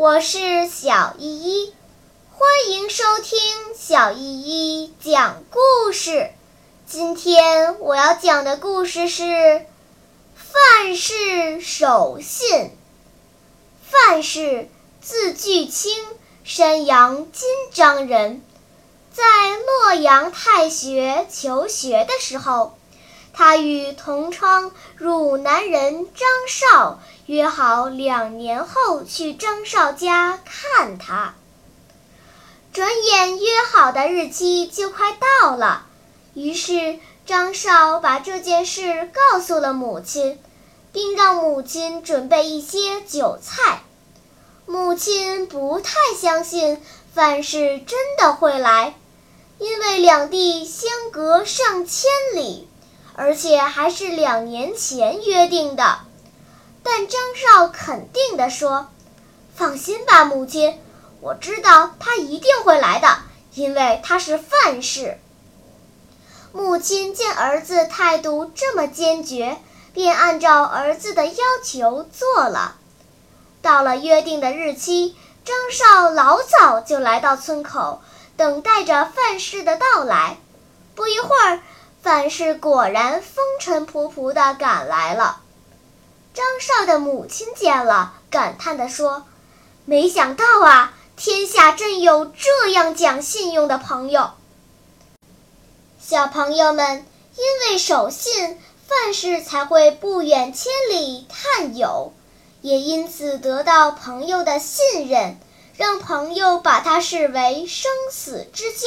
我是小依依，欢迎收听小依依讲故事。今天我要讲的故事是范氏守信。范氏，字巨卿，山阳金章人。在洛阳太学求学的时候，他与同窗汝南人张绍约好两年后去张绍家看他。转眼约好的日期就快到了，于是张绍把这件事告诉了母亲，并让母亲准备一些酒菜。母亲不太相信范氏真的会来。因为两地相隔上千里，而且还是两年前约定的，但张绍肯定地说：“放心吧，母亲，我知道他一定会来的，因为他是范氏。”母亲见儿子态度这么坚决，便按照儿子的要求做了。到了约定的日期，张绍老早就来到村口。等待着范氏的到来，不一会儿，范氏果然风尘仆仆地赶来了。张绍的母亲见了，感叹地说：“没想到啊，天下真有这样讲信用的朋友。”小朋友们，因为守信，范氏才会不远千里探友，也因此得到朋友的信任。让朋友把他视为生死之交。